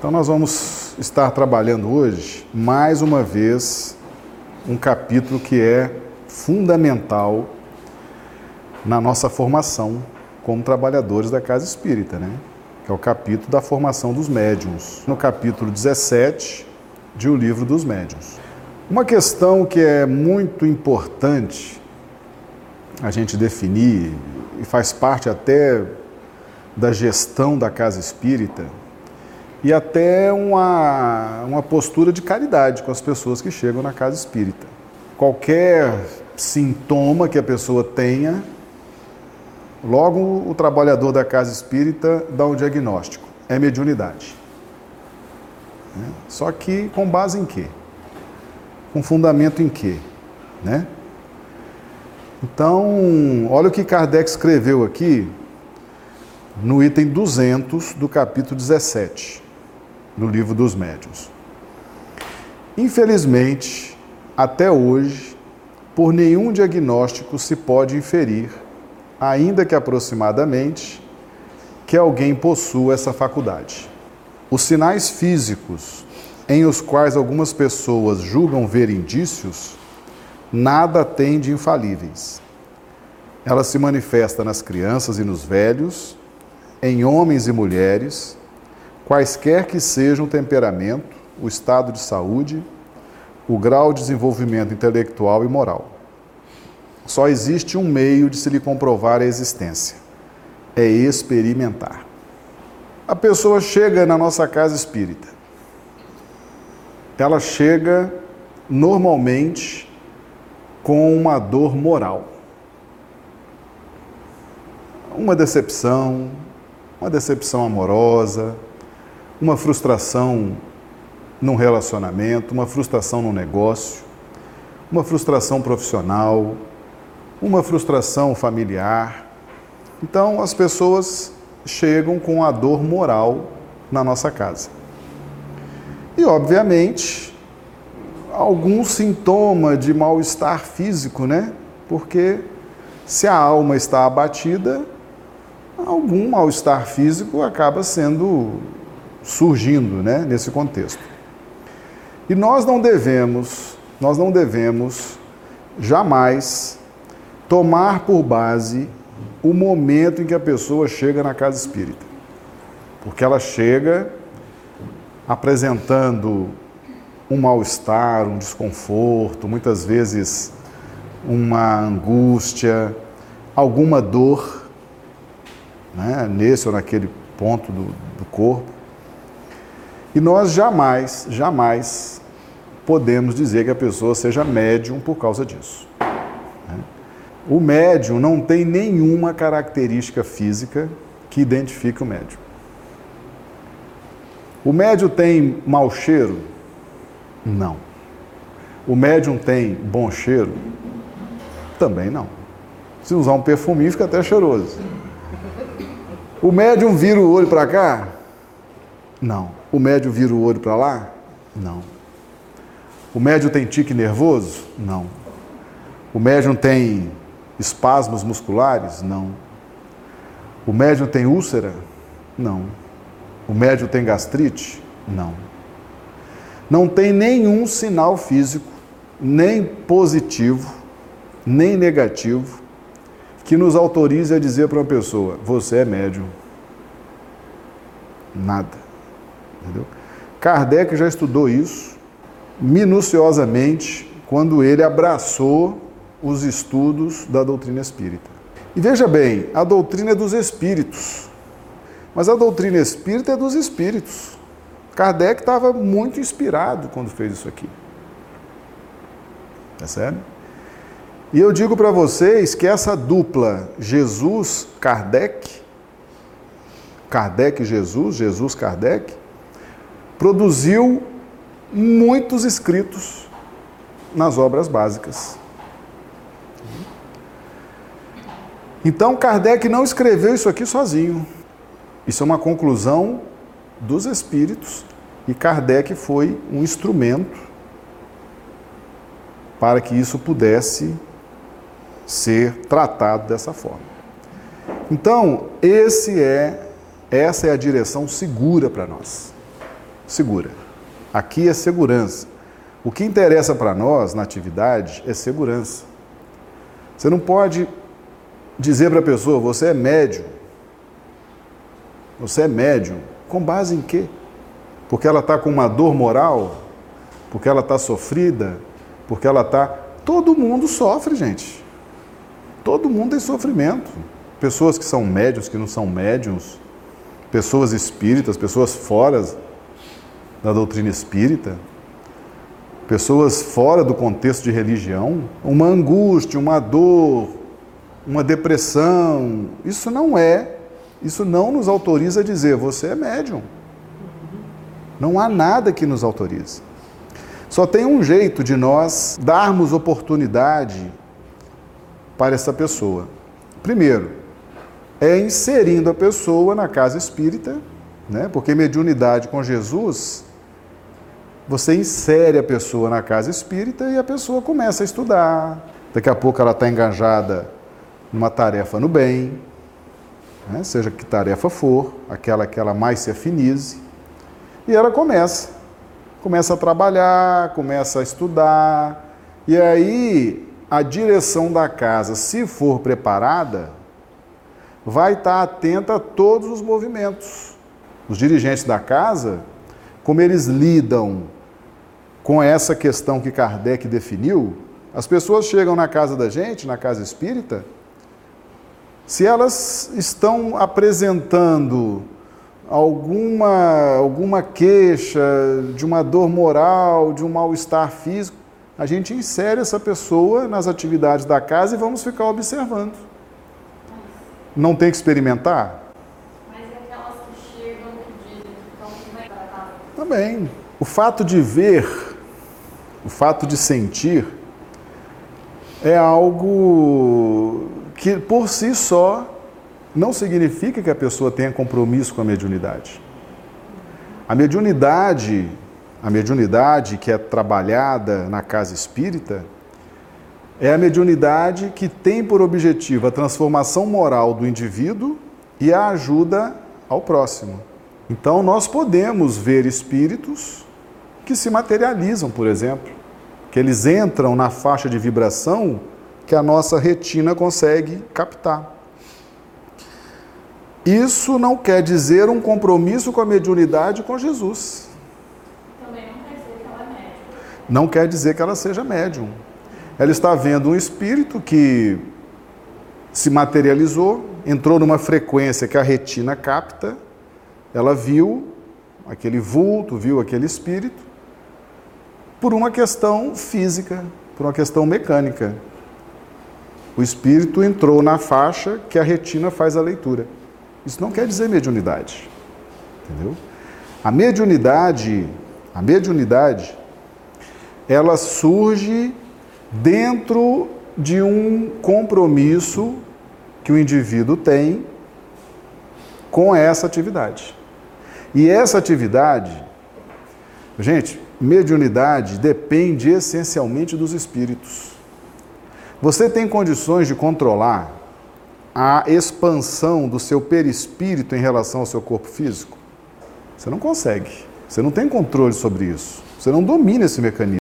Então, nós vamos estar trabalhando hoje, mais uma vez, um capítulo que é fundamental na nossa formação como trabalhadores da casa espírita, né? Que é o capítulo da formação dos médiums, no capítulo 17 de O Livro dos Médiuns. Uma questão que é muito importante a gente definir e faz parte até da gestão da casa espírita e até uma, uma postura de caridade com as pessoas que chegam na casa espírita. Qualquer sintoma que a pessoa tenha, logo o trabalhador da casa espírita dá um diagnóstico: é mediunidade. Né? Só que com base em quê? Com fundamento em quê? Né? Então, olha o que Kardec escreveu aqui no item 200 do capítulo 17 no livro dos médiuns. Infelizmente, até hoje, por nenhum diagnóstico se pode inferir, ainda que aproximadamente, que alguém possua essa faculdade. Os sinais físicos em os quais algumas pessoas julgam ver indícios, nada têm de infalíveis. Ela se manifesta nas crianças e nos velhos, em homens e mulheres, quaisquer que sejam o temperamento, o estado de saúde, o grau de desenvolvimento intelectual e moral. Só existe um meio de se lhe comprovar a existência: é experimentar. A pessoa chega na nossa casa espírita. Ela chega normalmente com uma dor moral. Uma decepção, uma decepção amorosa, uma frustração num relacionamento, uma frustração no negócio, uma frustração profissional, uma frustração familiar. Então as pessoas chegam com a dor moral na nossa casa. E obviamente algum sintoma de mal-estar físico, né? Porque se a alma está abatida, algum mal-estar físico acaba sendo surgindo né, nesse contexto. E nós não devemos, nós não devemos jamais tomar por base o momento em que a pessoa chega na casa espírita. Porque ela chega apresentando um mal-estar, um desconforto, muitas vezes uma angústia, alguma dor, né, nesse ou naquele ponto do, do corpo. E nós jamais, jamais podemos dizer que a pessoa seja médium por causa disso. Né? O médium não tem nenhuma característica física que identifique o médium. O médium tem mau cheiro? Não. O médium tem bom cheiro? Também não. Se usar um perfuminho, fica até cheiroso. O médium vira o olho para cá? Não. O médio vira o olho para lá? Não. O médio tem tique nervoso? Não. O médium tem espasmos musculares? Não. O médium tem úlcera? Não. O médium tem gastrite? Não. Não tem nenhum sinal físico, nem positivo, nem negativo, que nos autorize a dizer para uma pessoa: você é médium. Nada. Entendeu? Kardec já estudou isso minuciosamente quando ele abraçou os estudos da doutrina espírita. E veja bem, a doutrina é dos espíritos, mas a doutrina espírita é dos espíritos. Kardec estava muito inspirado quando fez isso aqui. Percebe? E eu digo para vocês que essa dupla Jesus-Kardec, Kardec-Jesus, Jesus-Kardec, produziu muitos escritos nas obras básicas. Então Kardec não escreveu isso aqui sozinho. Isso é uma conclusão dos espíritos e Kardec foi um instrumento para que isso pudesse ser tratado dessa forma. Então, esse é essa é a direção segura para nós. Segura. Aqui é segurança. O que interessa para nós na atividade é segurança. Você não pode dizer para a pessoa, você é médium. Você é médium. Com base em quê? Porque ela está com uma dor moral? Porque ela está sofrida? Porque ela está. Todo mundo sofre, gente. Todo mundo tem sofrimento. Pessoas que são médios, que não são médiums, pessoas espíritas, pessoas fora da doutrina espírita, pessoas fora do contexto de religião, uma angústia, uma dor, uma depressão. Isso não é, isso não nos autoriza a dizer você é médium. Não há nada que nos autorize. Só tem um jeito de nós darmos oportunidade para essa pessoa. Primeiro, é inserindo a pessoa na casa espírita, né? porque mediunidade com Jesus, você insere a pessoa na casa espírita e a pessoa começa a estudar. Daqui a pouco ela está engajada numa tarefa no bem, né? seja que tarefa for, aquela que ela mais se afinize, e ela começa, começa a trabalhar, começa a estudar, e aí a direção da casa, se for preparada, vai estar atenta a todos os movimentos. Os dirigentes da casa, como eles lidam com essa questão que Kardec definiu, as pessoas chegam na casa da gente, na casa espírita, se elas estão apresentando alguma, alguma queixa de uma dor moral, de um mal-estar físico, a gente insere essa pessoa nas atividades da casa e vamos ficar observando. Não tem que experimentar? Mas aquelas que chegam que dizem que estão bem. Também. O fato de ver, o fato de sentir, é algo que por si só não significa que a pessoa tenha compromisso com a mediunidade. A mediunidade, a mediunidade que é trabalhada na casa espírita, é a mediunidade que tem por objetivo a transformação moral do indivíduo e a ajuda ao próximo. Então, nós podemos ver espíritos que se materializam, por exemplo, que eles entram na faixa de vibração que a nossa retina consegue captar. Isso não quer dizer um compromisso com a mediunidade com Jesus. Também não quer dizer que ela é médica. Não quer dizer que ela seja médium. Ela está vendo um espírito que se materializou, entrou numa frequência que a retina capta, ela viu aquele vulto, viu aquele espírito, por uma questão física, por uma questão mecânica. O espírito entrou na faixa que a retina faz a leitura. Isso não quer dizer mediunidade. Entendeu? A mediunidade, a mediunidade, ela surge dentro de um compromisso que o indivíduo tem com essa atividade. E essa atividade, gente, mediunidade depende essencialmente dos espíritos. Você tem condições de controlar a expansão do seu perispírito em relação ao seu corpo físico? Você não consegue. Você não tem controle sobre isso. Você não domina esse mecanismo.